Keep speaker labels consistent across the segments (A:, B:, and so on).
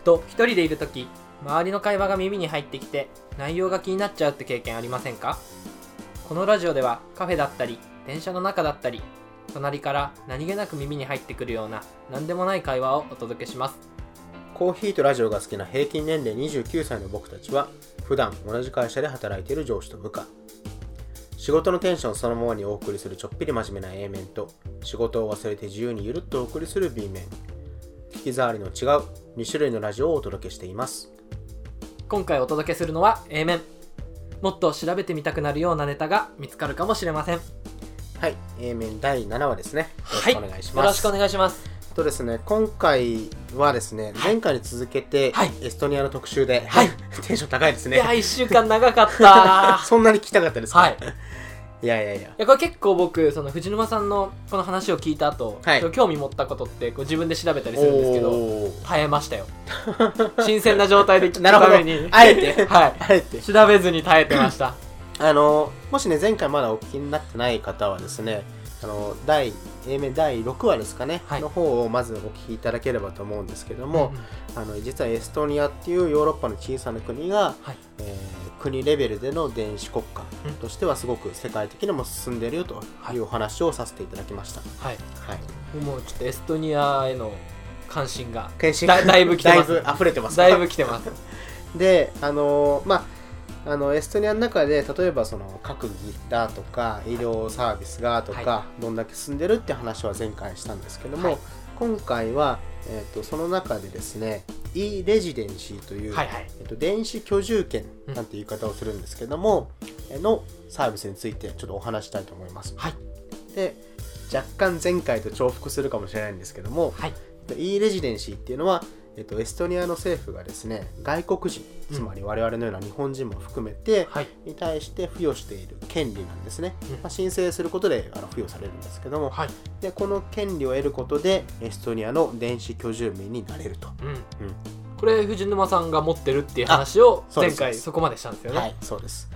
A: ふと一人でいる時周りの会話が耳に入ってきて内容が気になっちゃうって経験ありませんか？このラジオではカフェだったり電車の中だったり隣から何気なく耳に入ってくるような何でもない会話をお届けします。
B: コーヒーとラジオが好きな平均年齢29歳の僕たちは普段同じ会社で働いている上司と部下。仕事のテンションそのままにお送りするちょっぴり真面目な A 面と仕事を忘れて自由にゆるっとお送りする B 面。き障りの違う2種類のラジオをお届けしています。
A: 今回お届けするのは A 面。もっと調べてみたくなるようなネタが見つかるかもしれません。
B: はい A 面第7話ですね。よろ
A: はい
B: しくお願いします、
A: よろしくお願いします。
B: とですね今回はですね、前回に続けて、
A: はい。
B: エストニアの特集で、
A: はい。
B: テンション高いですね。
A: いや1週間長かった
B: そんなに聞きたかったですか？
A: はい
B: いやいやいや。
A: いやこれ結構僕その藤沼さんのこの話を聞いた後、
B: はい。
A: 興味持ったことってこう自分で調べたりするんですけど
B: おー。
A: 耐えましたよ。新鮮な状態で聞く
B: なるほど。
A: ために
B: あえて。
A: はい。
B: あえて。
A: 調べずに耐えてました。
B: あのもしね前回まだお聞きになってない方はですねあの第 A 面第6話ですかね、
A: はい。
B: の方をまずお聞きいただければと思うんですけども
A: う
B: あの実はエストニアっていうヨーロッパの小さな国が、
A: はい
B: えー国レベルでの電子国家としてはすごく世界的にも進んでいるよというお話をさせていただきました。
A: はい
B: はい。
A: もうちょっとエストニアへの関心が
B: 検診
A: だだいぶ来てます
B: だいぶ溢れてます
A: だいぶ来てます
B: であのまああのエストニアの中で例えばその各ギターとか医療サービスがとか、
A: は
B: どんだけ進んでるって話は前回したんですけども、
A: はい
B: 今回は、えー、とその中でですね e レジデンシーという、
A: はいはい。
B: えー、と電子居住権なんて言い方をするんですけども、えのサービスについてちょっとお話したいと思います。
A: はい。
B: で若干前回と重複するかもしれないんですけども、
A: はい。
B: えっと e レジデンシーっていうのは、えっと、エストニアの政府がですね外国人
A: うん。
B: つまり我々のような日本人も含めて、
A: はい。
B: に対して付与している権利なんですね、
A: うん。
B: まあ、申請することであの付与されるんですけども
A: はい。
B: でこの権利を得ることでエストニアの電子居住民になれると、
A: うん。
B: うん。
A: これ藤沼さんが持ってるっていう話を前回そこまでしたんですよね。
B: はいそうです。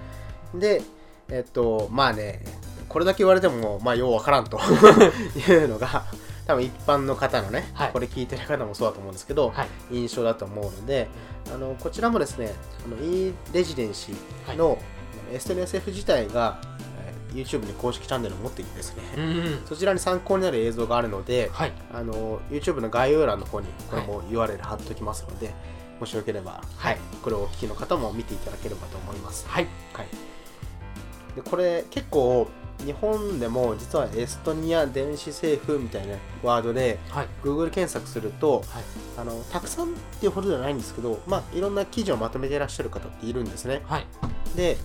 B: でえっとまあねこれだけ言われてもまあようわからんと。いうのが多分一般の方のね、
A: はい。
B: これ聞いてる方もそうだと思うんですけど、
A: はい。
B: 印象だと思うのであのこちらもですねあの e レジデンシーの、エストニア政府自体が、えー YouTube に公式チャンネルを持っていてですね、
A: うんうん。
B: そちらに参考になる映像があるので
A: はい。
B: あの YouTube の概要欄の方にこれも URL 貼っておきますので、もしよければ、はい、これをお聞きの方も見ていただければと思います。
A: はい。
B: はい、でこれ結構日本でも実はエストニア電子政府みたいなワードで
A: はい。
B: Google 検索すると
A: はい。
B: あのたくさんっていうほどではないんですけど、まあ、いろんな記事をまとめていらっしゃる方っているんですね。
A: はい。
B: で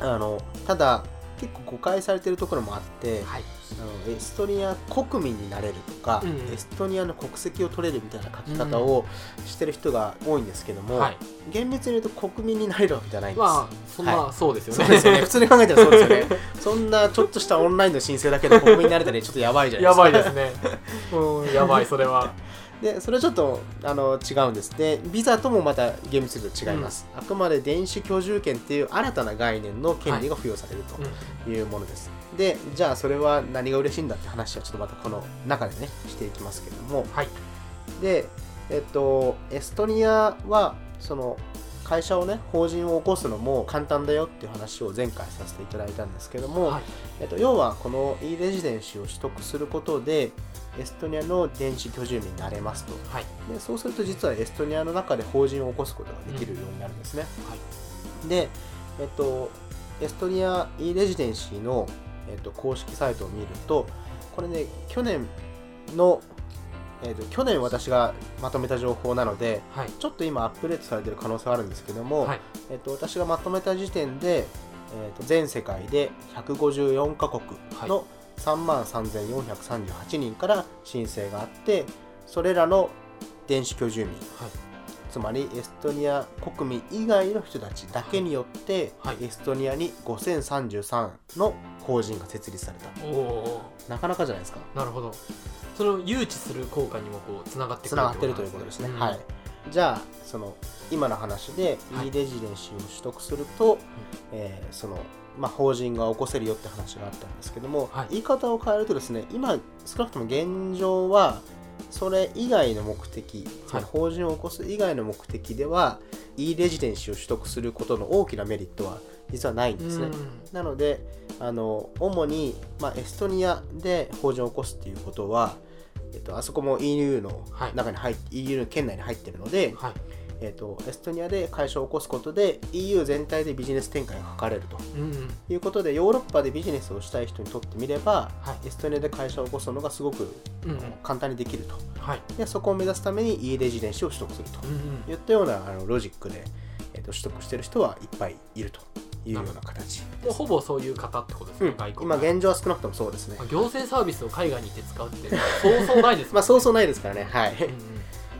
B: あのただ結構誤解されてるところもあって、
A: はい
B: あのエストニア国民になれるとか、
A: うん
B: エストニアの国籍を取れるみたいな書き方をしてる人が多いんですけども、
A: はい
B: 厳密に言うと国民になれるわけじゃないんです。
A: まあそんな、
B: は
A: そうですよね
B: そうですよね。普通に考えたらそうですよね。そんなちょっとしたオンラインの申請だけで国民になれたらちょっとやばいじゃない
A: や
B: ですか。
A: ばいですね うんやばいそれは
B: で、それはちょっとあの違うんです。で、ビザともまた厳密に違います。あくまで電子居住権っていう新たな概念の権利が付与されるというものです。で、じゃあそれは何が嬉しいんだって話はちょっとまたこの中でね、していきますけども。
A: はい。
B: で、えっと、エストニアはその会社をね法人を起こすのも簡単だよっていう話を前回させていただいたんですけども、
A: はい。
B: えっと、要はこの e レジデンシーを取得することでエストニアの電子居住民になれますと。
A: はい。
B: でそうすると実はエストニアの中で法人を起こすことができるようになるんですね、
A: はい。
B: で、えっと、エストニア e レジデンシーの、えっと、公式サイトを見るとこれね去年の、えっと、去年私がまとめた情報なので
A: はい。
B: ちょっと今アップデートされてる可能性はあるんですけども、
A: はい。
B: えっと、私がまとめた時点で、えっと、全世界で154カ国の3万3438人から申請があってそれらの電子居住民
A: はい
B: つまりエストニア国民以外の人たちだけによって、
A: はい。
B: エストニアに5033の法人が設立された。
A: おお
B: なかなかじゃないですか。
A: なるほど。それを誘致する効果にもこうつながってくる
B: つながってるということですね、
A: ん。
B: はい。じゃあその今の話で
A: はい。
B: e レジデンシーを取得すると、えーそのまあ、法人が起こせるよって話があったんですけども、
A: はい。
B: 言い方を変えるとですね今少なくとも現状はそれ以外の目的、つまり法人を起こす以外の目的では e レジデンシーを取得することの大きなメリットは実はないんですね。なのであの主に、まあ、エストニアで法人を起こすっていうことは、えっと、あそこも EU の中に入っ、はい、EU の圏内に入ってるので、はいえーと、エストニアで会社を起こすことで EU 全体でビジネス展開が図れると、うんうん、いうことでヨーロッパでビジネスをしたい人にとってみれば、はい、エストニアで会社を起こすのがすごく、うんうん、簡単にできると、はい、でそこを目指すために E レジデンシーを取得すると、いったようなあのロジックで、えーと、取得している人はいっぱいいると。いうような形
A: もうほぼそういう方ってことですね、うん、
B: 外国今現状は少なくともそうですね。
A: 行政サービスを海外に行って使うってそうそうないです、ね、
B: まあそうそうないですからね。はい、うんうん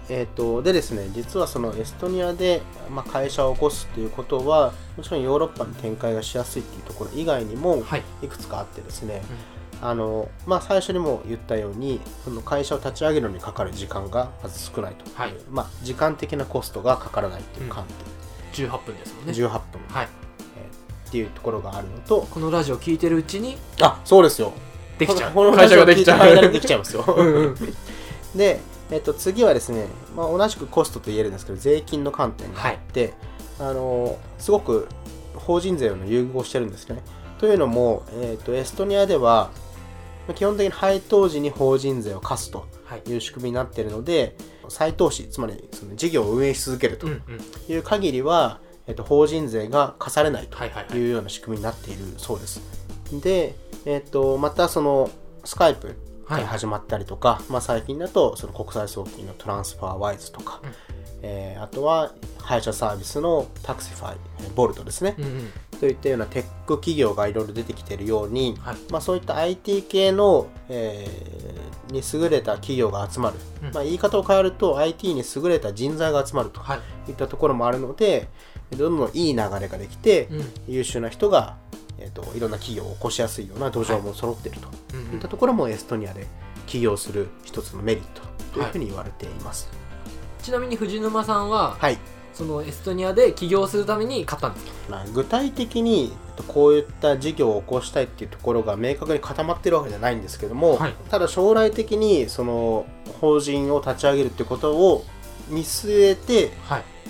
B: えーと、でですね実はそのエストニアで、まあ、会社を起こすっていうことはもちろんヨーロッパに展開がしやすいっていうところ以外にもい。くつかあってですね、はいあのまあ、最初にも言ったようにその会社を立ち上げるのにかかる時間がまず少ないとはい、まあ、時間的なコストがかからないっていう観
A: 点、うん、18分ですもんね。
B: 18分、はい。えー、っていうところがあるのと。
A: このラジオ聞いてるうちに
B: あそうですよ。
A: できちゃう。
B: この会社ができちゃう。できちゃいますよ。でえっと、次はですね、まあ、同じくコストと言えるんですけど税金の観点があって、はい、あのすごく法人税を優遇してるんですね。というのも、えっと、エストニアでは基本的に配当時に法人税を課すという仕組みになっているので、はい、再投資つまりその事業を運営し続けるという限りは、えっと、法人税が課されないというような仕組みになっているそうです。で、えっと、またそのスカイプ始まったりとか、はい、まあ、最近だとその国際送金のトランスファーワイズとか、うん、えー、あとは配車サービスのタクシファイボルトですね、うんうん、といったようなテック企業がいろいろ出てきているように、はい、まあ、そういった IT 系の、えー、に優れた企業が集まる、うん、まあ、言い方を変えると IT に優れた人材が集まるといったところもあるので、どんどんいい流れができて、うん、優秀な人がえーと、いろんな企業を起こしやすいような土壌も揃っていると、はいいったところもエストニアで起業する一つのメリットというふうに言われています、は
A: い、ちなみに藤沼さんは、はい、そのエストニアで起業するために買ったんですか、
B: まあ、具体的にこういった事業を起こしたいっていうところが明確に固まってるわけじゃないんですけども、はい、ただ将来的にその法人を立ち上げるっていうことを見据えて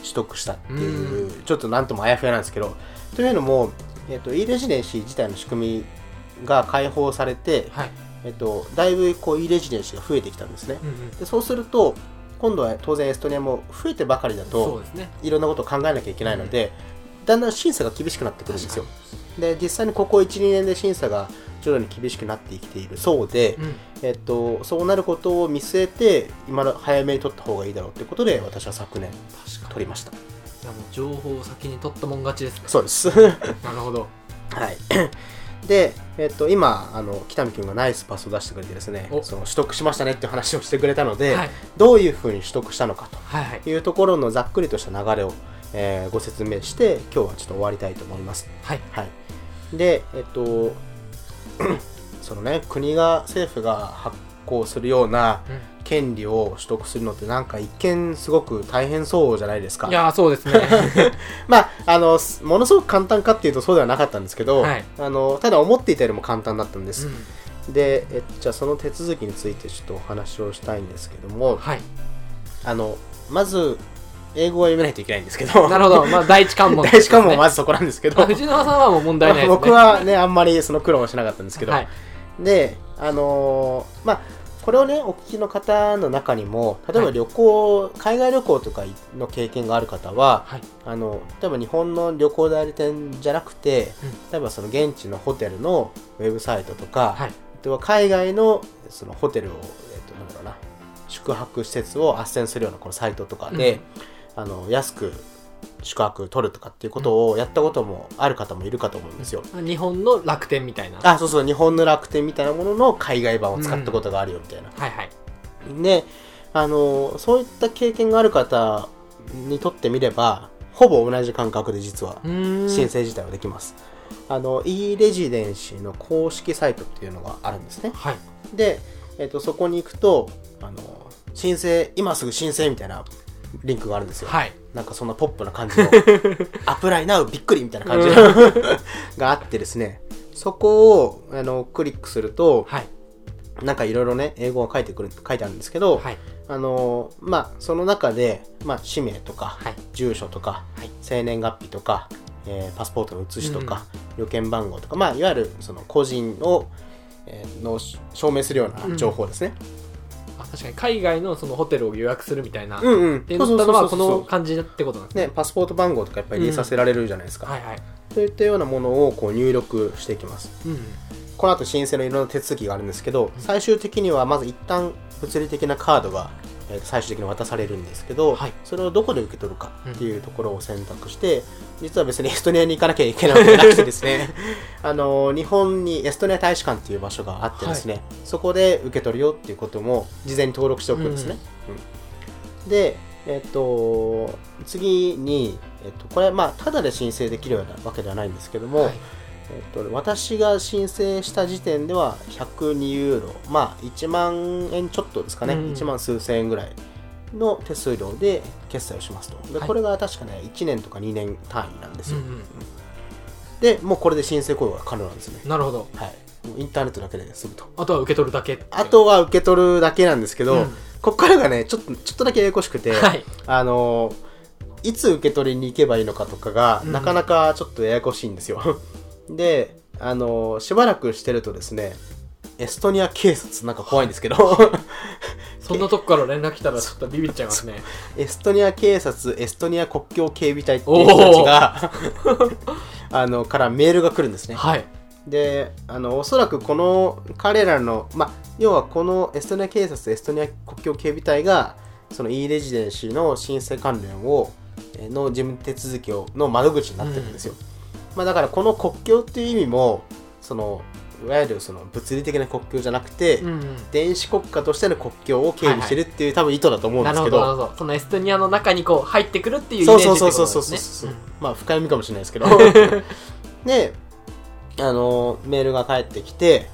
B: 取得したっていう、ちょっとなんともあやふやなんですけどというのもえっと、e レジデンシー自体の仕組みが開放されて、はい、えっと、だいぶこう e レジデンシーが増えてきたんですね、うんうん、でそうすると今度は当然エストニアも増えてばかりだと、ね、いろんなことを考えなきゃいけないので、うん、だんだん審査が厳しくなってくるんですよ。で実際にここ12年で審査が徐々に厳しくなってきているそうで、うん、えっと、そうなることを見据えて今の早めに取った方がいいだろうということで私は昨年取りました
A: やもう情報を先に取ったもん勝ちですね。
B: そうです。
A: なるほど。
B: はい。で、えっと、今あの北見君がナイスパスを出してくれてですねその取得しましたねっていう話をしてくれたので、はい、どういうふうに取得したのかと。いうところのざっくりとした流れを、えー、ご説明して今日はちょっと終わりたいと思います。はい、はい、で、えっと そのね国が政府が発行するような、うん権利を取得するのってなんか一見すごく大変そうじゃないですか。
A: いやそうですね。
B: まあ、あの、ものすごく簡単かっていうとそうではなかったんですけど、はい、あのただ思っていたよりも簡単だったんです。うん、でえ、じゃあその手続きについてちょっとお話をしたいんですけども、はい、あの、まず、英語は読めないといけないんですけど。
A: なるほど。まあ、第一関門、
B: ね、第一関門はまずそこなんですけど。
A: 藤野さんはもう問題ないです、
B: ね、僕はね、あんまりその苦労はしなかったんですけど。はい、で、あのー、まあ、これをねお聞きの方の中にも例えば旅行、はい、海外旅行とかの経験がある方は、はい、あの例えば日本の旅行代理店じゃなくて、うん、例えばその現地のホテルのウェブサイトとか、はい、あは海外のそのホテルを、えっと、なんだろうな宿泊施設を斡旋するようなこのサイトとかで、うん、あの安く宿泊取るとかっていうことをやったこともある方もいるかと思うんですよ。
A: 日本の楽天みたいな。
B: あ、そうそう、日本の楽天みたいなものの海外版を使ったことがあるよみたいな。うん、はいはい。で、あの、そういった経験がある方にとってみれば、ほぼ同じ感覚で実は申請自体はできます。あの、e レジデンシーの公式サイトっていうのがあるんですね。はい。で、えっ、ー、と、そこに行くと、あの、申請、今すぐ申請みたいなリンクがあるんですよ。はい。なんかそんなポップな感じの、アプライナウびっくりみたいな感じ があってですね、そこをあのクリックすると、はい、なんかいろいろね、英語が書いてくる、書いてあるんですけど、はい、あのまあその中で、まあ、氏名とか、
A: はい。
B: 住所とか、
A: はい。
B: 生年月日とか、えーパスポートの写しとか、旅券番号とか、まあ、いわゆるその個人を、えーのし証明するような情報ですね。
A: あ確かに海外のそのホテルを予約するみたいな、
B: うんうん。
A: ってなったのはこの感じってことなんですね
B: ね、パスポート番号とかやっぱり入れさせられるじゃないですか。
A: はいはい
B: そういったようなものをこう入力していきます。
A: うん
B: この後申請のいろんな手続きがあるんですけど、最終的にはまず一旦物理的なカードが、えー最終的に渡されるんですけど、
A: はい。
B: それをどこで受け取るかっていうところを選択して、実は別にエストニアに行かなきゃいけないわけじゃなくてですね あの日本にエストニア大使館っていう場所があってですね、そこで受け取るよっていうことも事前に登録しておくんですね、うんでえっと次に、えっと、これはまあただで申請できるようなわけではないんですけども、
A: はい
B: えっと、私が申請した時点では102ユーロ、まあ1万円ちょっとですかね、
A: うん
B: 1万数千円ぐらいの手数料で決済をしますと。で、
A: はい
B: これが確かね、1年とか2年単位なんですよ。
A: うんうん
B: で、もうこれで申請行為が可能なんですね。
A: なるほど
B: はい。もうインターネットだけで済むと。
A: あとは受け取るだけ
B: あとは受け取るだけなんですけど、
A: うん
B: ここからがね、ちょっと、ちょっとだけややこしくて、
A: はい
B: あのいつ受け取りに行けばいいのかとかが、
A: うん
B: なかなかちょっとややこしいんですよ。で、あのしばらくしてるとですね、エストニア警察なんか怖いんですけど、
A: そんなとこから連絡来たらちょっとビビっちゃいますね。
B: エストニア警察、エストニア国境警備隊っていう人たちが、あの、からメールが来るんですね。
A: はい。
B: で、あの、おそらくこの彼らの、まあ、要はこのエストニア警察、エストニア国境警備隊が、その e レジデンシーの申請関連を、えーの事務手続きをの窓口になってるんですよ。まあ、だからこの国境っていう意味も、その、いわゆるその物理的な国境じゃなくて、
A: うんうん。
B: 電子国家としての国境を警備してるっていう、多分意図だと思うんですけど、
A: どなるほど。そのエストニアの中にこう入ってくるっていうイメー
B: そう
A: ジ
B: そうそう
A: ことなんですね。
B: そうそうそう、
A: ん
B: まあ深読みかもしれないですけどであのメールが返ってきて、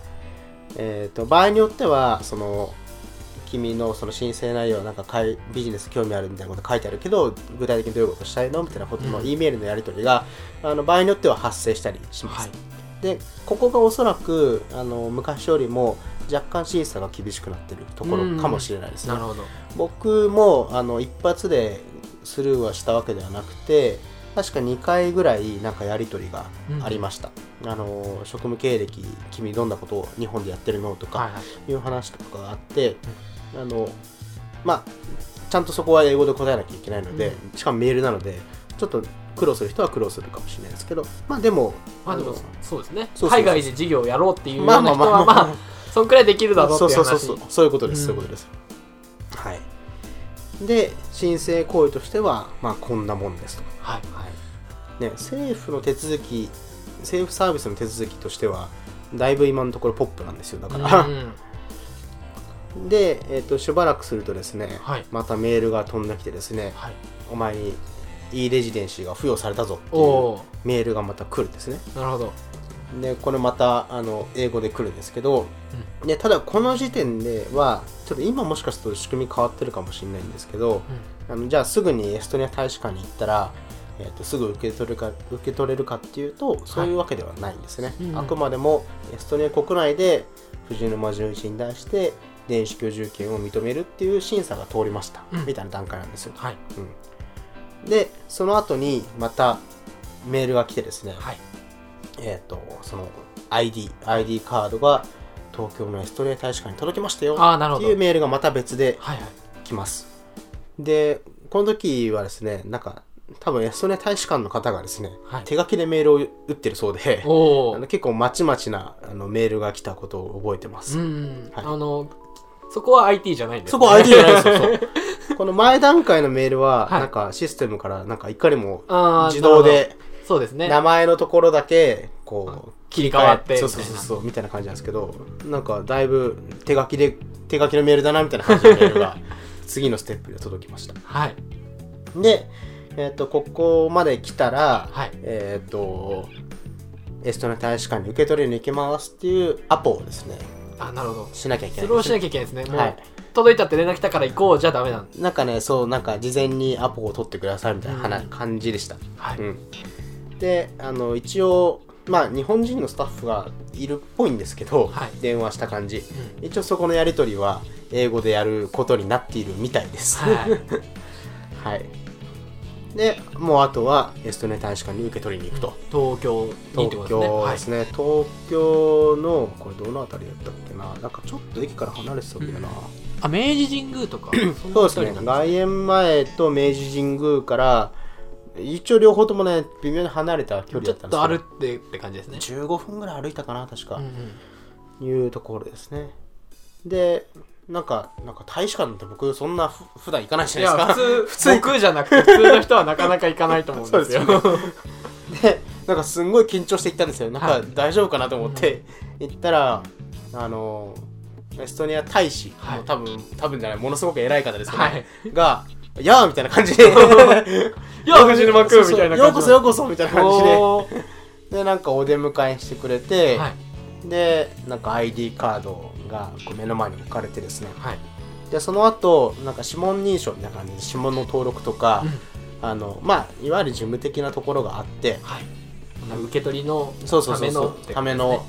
B: えー、と場合によってはその君のその申請内容なんかかいビジネス興味あるみたいなこと書いてあるけど具体的にどういうことしたいのみたいなことの
A: うん。
B: E メールのやり取りが、あの場合によっては発生したりします、
A: はい。
B: でここがおそらくあの昔よりも若干審査が厳しくなってるところかもしれないですね。
A: なるほど。
B: 僕もあの一発でスルーはしたわけではなくて確か2回ぐらいなんかやり取りがありました、あの職務経歴君どんなことを日本でやってるのとか
A: はいはい。
B: いう話とかがあって、あのまあちゃんとそこは英語で答えなきゃいけないので、しかもメールなのでちょっと苦労する人は苦労するかもしれないですけどまあでも
A: まあでも
B: の
A: そうですね。海外で事業をやろうっていうよう
B: まあ
A: な人
B: まあまあまあ
A: はまあそんくらいできるだろうっていう話。
B: そうそうそうそう。いうことです、
A: うん。
B: そういうことです。はい。で申請行為としてはまあこんなもんですと。
A: はい。
B: ね、政府の手続き政府サービスの手続きとしてはだいぶ今のところポップなんですよ。だから、
A: うん
B: で、えー、としばらくするとですね、
A: はい。
B: またメールが飛んできてですね
A: はい。
B: お前に e レジデンシーが付与されたぞって
A: お
B: いう
A: お
B: メールがまた来るんですね。
A: ーなるほど。
B: でこれまたあの英語で来るんですけど、でただこの時点ではちょっと今もしかすると仕組み変わってるかもしれないんですけど、あのじゃあすぐにエストニア大使館に行ったら、えー、とすぐ受け取るか受け取れるかっていうとそういうわけではないんですね、
A: うん。
B: あくまでもエストニア国内で藤沼純一に対して電子居住権を認めるっていう審査が通りました、
A: うん。
B: みたいな段階なんですよ、
A: はい。
B: うん、でその後にまたメールが来てですね、
A: はい。
B: えっ、とその ID ID カードが東京のエストニア大使館に届きましたよ。
A: ああなるほど。
B: っていうメールがまた別で
A: はいはい。
B: 来ます。で、この時はですね、なんか、多分エストニア大使館の方がですね、
A: はい。
B: 手書きでメールを打ってるそうで、結構まちまちなあのメールが来たことを覚えてます。
A: うん。
B: はい。
A: あのそこは IT じゃないんです
B: そこ ID じゃないですよ、そう。この前段階のメールは、
A: はい。
B: なんかシステムから、なんかいかにも
A: あー
B: 自動で、
A: そうですね。
B: 名前のところだけ、こう、
A: 切り替わって
B: そうそうそうそう、みたいな感じなんですけど、なんかだいぶ手書きで、手書きのメールだな、みたいな感じのメールが、次のステップで届きました。
A: はい。
B: で、えっ、と、ここまで来たら、
A: はい。
B: えっ、と、エストニア大使館に受け取りに行きますっていうアポをですね、
A: あなるほど
B: しなきゃいけない
A: それをしなきゃいけないですねもう、
B: はい
A: 届いたって連絡来たから行こうじゃダメなん
B: なんかね、そう、なんか事前にアポを取ってくださいみたいな話、
A: うん
B: 感じでした。
A: はい、
B: うん。で、あの、一応、まあ、日本人のスタッフがいるっぽいんですけど、
A: はい
B: 電話した感じ。一応そこのやり取りは、英語でやることになっているみたいです。
A: はい
B: はい。で、もうあとはエストニア大使館に受け取りに行くと。
A: 東京にって
B: 東
A: ことですね。
B: 京ですね、東京のこれどの辺りだったっけな。なんかちょっと駅から離れてたんだよな、
A: はい、あ明治神宮とか
B: そうですね。外苑前と明治神宮から一応両方ともね微妙に離れた距離
A: ちょっ
B: だったんです
A: と歩ってって感じですね。
B: 15分ぐらい歩いたかな確か、
A: うんうん。
B: いうところですね。でなんかなんか大使館って僕そんなふ普段行かないじ
A: い
B: ゃないですか。
A: や普通
B: 普通
A: 僕じゃなくて普通の人はなかなか行かないと思うんですよ。
B: でなんかすんごい緊張して行ったんですよ。なんか
A: はい。
B: 大丈夫かなと思って行ったらあのエストニア大使、
A: はい。
B: 多分多分じゃないものすごく偉い方ですけど、
A: はい。
B: が「やー」みたいな感じで。
A: い や藤沼君みたいな感じ
B: ようこそようこそみたいな感じで。でなんかお出迎えしてくれて、
A: はい。
B: でなんか ID カードがこう目の前に置かれてですね。
A: はい。
B: でその後なんか指紋認証みたいな感じで指紋の登録とか、あのまあいわゆる事務的なところがあって。
A: はい。受け取りのためのですね。
B: ための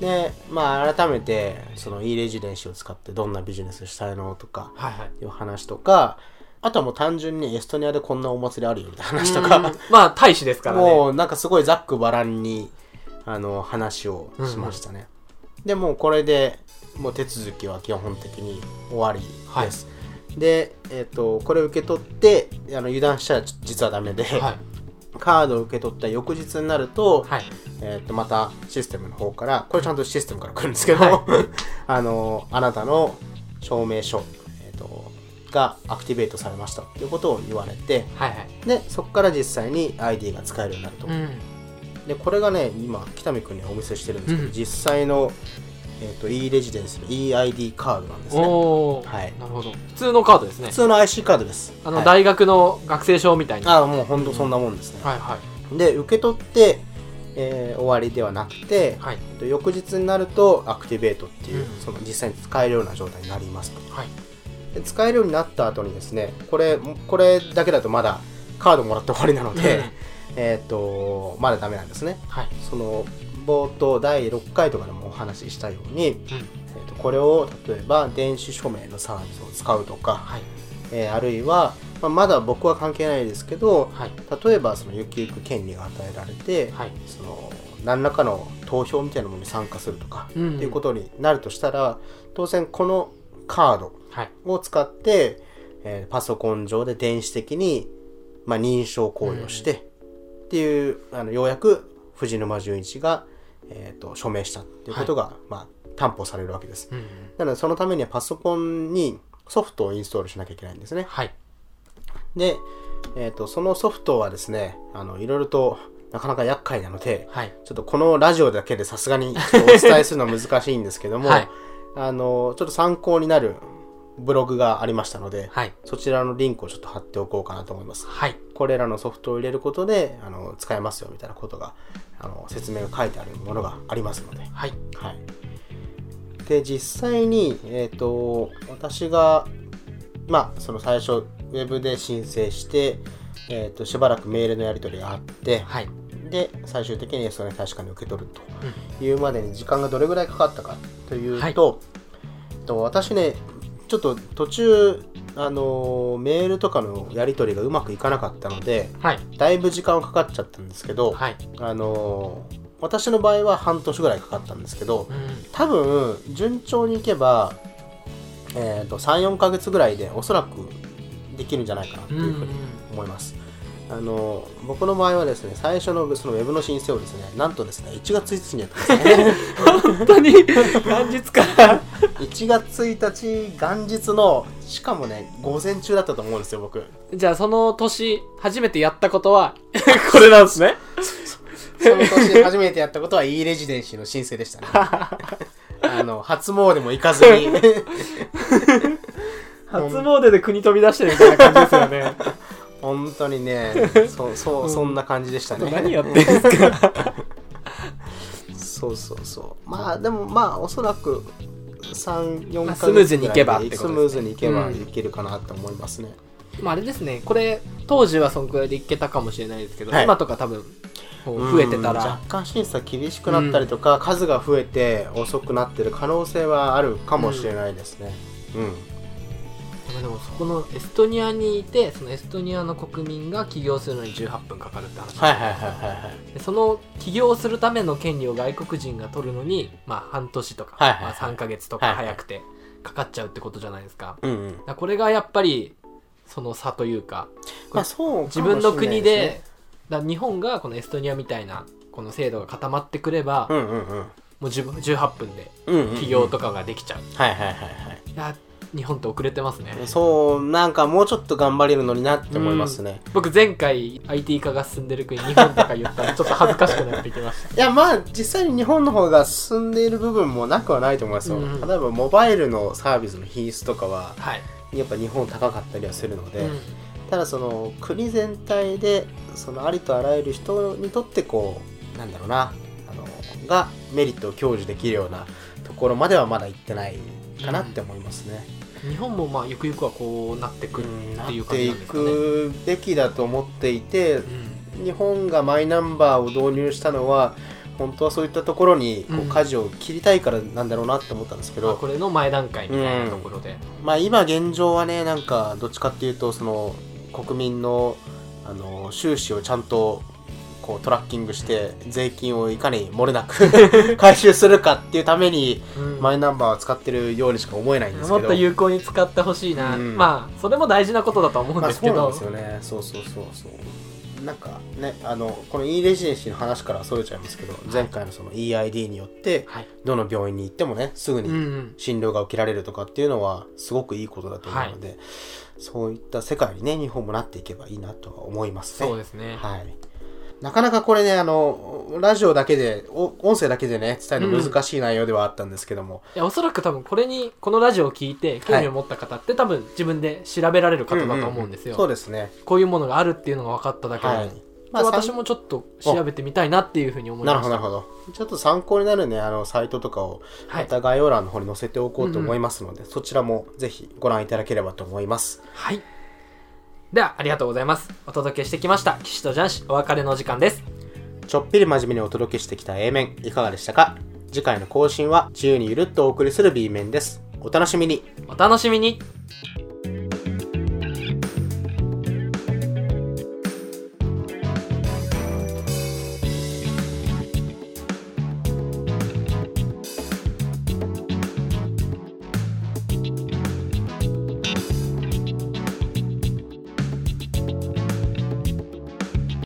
B: でまあ改めてその e レジデンシーを使ってどんなビジネスしたいのとか
A: うんはいはい。
B: いう話とかあとはもう単純にエストニアでこんなお祭りあるよみたいな話とか、
A: うん。まあ大使ですからね。
B: もうなんかすごいざっくばらんにあの話をしましたね、でもうこれでもう手続きは基本的に終わりです、で、えっとこれを受け取ってあの油断したら実はダメで、
A: はい。
B: カードを受け取った翌日になると,、
A: はい。
B: えっとまたシステムの方からこれちゃんとシステムから来るんですけど、
A: は
B: あのあなたの証明書、えっとがアクティベートされましたということを言われて
A: はいはい。
B: でそこから実際に ID が使えるようになると、
A: うん
B: でこれがね今北見君にお見せしてるんですけど、
A: うん。
B: 実際の、えー、と e レジデンスの EID カードなんですね。はい。
A: なるほど。普通のカードですね。
B: 普通の IC カードです。
A: あの
B: はい。
A: 大学の学生証みたいな。
B: あもうほんとそんなもんですね、
A: はいはい。
B: で受け取って、えー終わりではなくて、
A: はい。
B: で翌日になるとアクティベートっていう、
A: うん。
B: その実際に使えるような状態になりますと。
A: はい。
B: で使えるようになった後にですねこれこれだけだとまだカードもらって終わりなので、
A: うん
B: えっ、とまだダメなんですね。
A: はい。
B: その冒頭第6回とかでもお話ししたように、
A: うん。
B: えー、とこれを例えば電子署名のサービスを使うとか、
A: はい。
B: えーあるいは、まあ、まだ僕は関係ないですけど
A: はい。
B: 例えばそのゆくゆく権利が与えられて、
A: はい。
B: その何らかの投票みたいなものに参加するとか、
A: うん。
B: っていうことになるとしたら当然このカード
A: はい。
B: を使って、えーパソコン上で電子的に、まあ、認証行為をして、っていうあのようやく藤沼純一が、えー、と署名したっていうことが、まあ、担保されるわけです。
A: うん
B: なのでそのためにはパソコンにソフトをインストールしなきゃいけないんですね。
A: はい。
B: で、えー、とそのソフトはですねあのいろいろとなかなか厄介なので
A: はい。
B: ちょっとこのラジオだけでさすがにお伝えするのは難しいんですけども、
A: はい。
B: あのちょっと参考になるブログがありましたので、
A: はい。
B: そちらのリンクをちょっと貼っておこうかなと思います。
A: はい。
B: これらのソフトを入れることであの使えますよみたいなことがあの説明が書いてあるものがありますので。
A: はい。
B: はい、で実際に、えー、と私が、まあ、その最初ウェブで申請して、えー、としばらくメールのやり取りがあって
A: はい。
B: で最終的にそれ確かに受け取るというまでに時間がどれぐらいかかったかというと,、と私ねちょっと途中あのーメールとかのやり取りがうまくいかなかったので
A: はい。
B: だいぶ時間はかかっちゃったんですけど、
A: はい。
B: あのー私の場合は半年ぐらいかかったんですけど
A: うん。
B: 多分順調にいけば、えー、と34ヶ月ぐらいでおそらくできるんじゃないかなというふうに思います。あの僕の場合はですね最初のそのウェブの申請をですねなんとですね1月1日にやったんですね。
A: 本当に元日から。
B: 1月1日元日のしかもね午前中だったと思うんですよ僕。
A: じゃあその年初めてやったことは これなんですね。
B: その年初めてやったことは e レジデンシーの申請でしたね。あの初詣も行かずに。
A: 初詣で国飛び出してるみたいな感じですよね
B: 本当にね そうそうそんな感じでしたね。
A: 何やってんですか？
B: そうそうそう。まあでもまあおそらく34
A: まあ
B: ヶ月
A: スムーズにいけばね。
B: スムーズにいけば
A: うん
B: いけるかなと思いますね、
A: まああれですね。これ当時はそんくらいでいけたかもしれないですけど、
B: はい。
A: 今とか多分増えてた
B: うん。
A: ら
B: 若干審査厳しくなったりとか、数が増えて遅くなってる可能性はあるかもしれないですね、うん
A: まあでもそこのエストニアにいてそのエストニアの国民が起業するのに18分かかるって話。
B: はいはいはいはいはい。
A: でその起業するための権利を外国人が取るのに、まあ、半年とか、
B: はいはいはい。
A: まあ、3ヶ月とか早くてかかっちゃうってことじゃないですか,、
B: うんうん。
A: だからこれがやっぱりその差というか
B: まあそう
A: 自分の国でだから日本がこのエストニアみたいなこの制度が固まってくれば、
B: うんうんうん。
A: もう10 18分で
B: うんうんうん。
A: 起業とかができちゃう、
B: はいはいはいはい。
A: いや日本って遅れてますね。
B: そうなんかもうちょっと頑張れるのになって思いますね、
A: 僕前回 IT 化が進んでる国日本とか言ったらちょっと恥ずかしくなってきました。
B: いやまあ実際に日本の方が進んでいる部分もなくはないと思います。よ、
A: うん。
B: 例えばモバイルのサービスの品質とかは
A: はい、
B: やっぱ日本高かったりはするので、
A: うん。
B: ただその国全体でそのありとあらゆる人にとってこうなんだろうなあのがメリットを享受できるようなところまではまだ行ってないかなって思いますね。
A: 日本もまあゆくゆくはこうなってくるっていう感じなんですかね、
B: くべきだと思っていて
A: うん。
B: 日本がマイナンバーを導入したのは本当はそういったところにこ
A: う
B: うん。舵を切りたいからなんだろうなって思ったんですけど、
A: まあこれの前段階みたいなところで、
B: まあ今現状はねなんかどっちかっていうとその国民のあの収支をちゃんとこうトラッキングして税金をいかに漏れなく 回収するかっていうために
A: うん。
B: マイナンバーを使ってるようにしか思えないんですけど。
A: もっと有効に使ってほしいな、
B: うん。
A: まあそれも大事なことだと思うん
B: まあ
A: ですけど、
B: そうなんですよね。そうそうそうそう。なんかねあのこの e レジデンシーの話からはそれちゃいますけど前回のその EID によって
A: はい。
B: どの病院に行ってもねすぐに診療が受けられるとかっていうのはすごくいいことだと思うので、そういった世界にね日本もなっていけばいいなとは思いますね。
A: そうですね、
B: はい。なかなかこれね、あの、ラジオだけで、お音声だけでね、伝えるの難しい内容ではあったんですけども、
A: いやおそらく多分これにこのラジオを聞いて興味を持った方って、多分自分で調べられる方だと思うんですよ、
B: そうですね。
A: こういうものがあるっていうのが分かっただけで、
B: はい。
A: で私もちょっと調べてみたいなっていうふうに思い
B: なる
A: ました。
B: ほどなるほど。ちょっと参考になるね、あの、サイトとかを、
A: はい。
B: また概要欄の方に載せておこうと思いますので、そちらもぜひご覧いただければと思います。
A: はいではありがとうございます。お届けしてきました。岸とジャンシお別れのお時間です。
B: ちょっぴり真面目にお届けしてきた A 面、いかがでしたか？次回の更新は自由にゆるっとお送りする B 面です。お楽しみに。
A: お楽しみに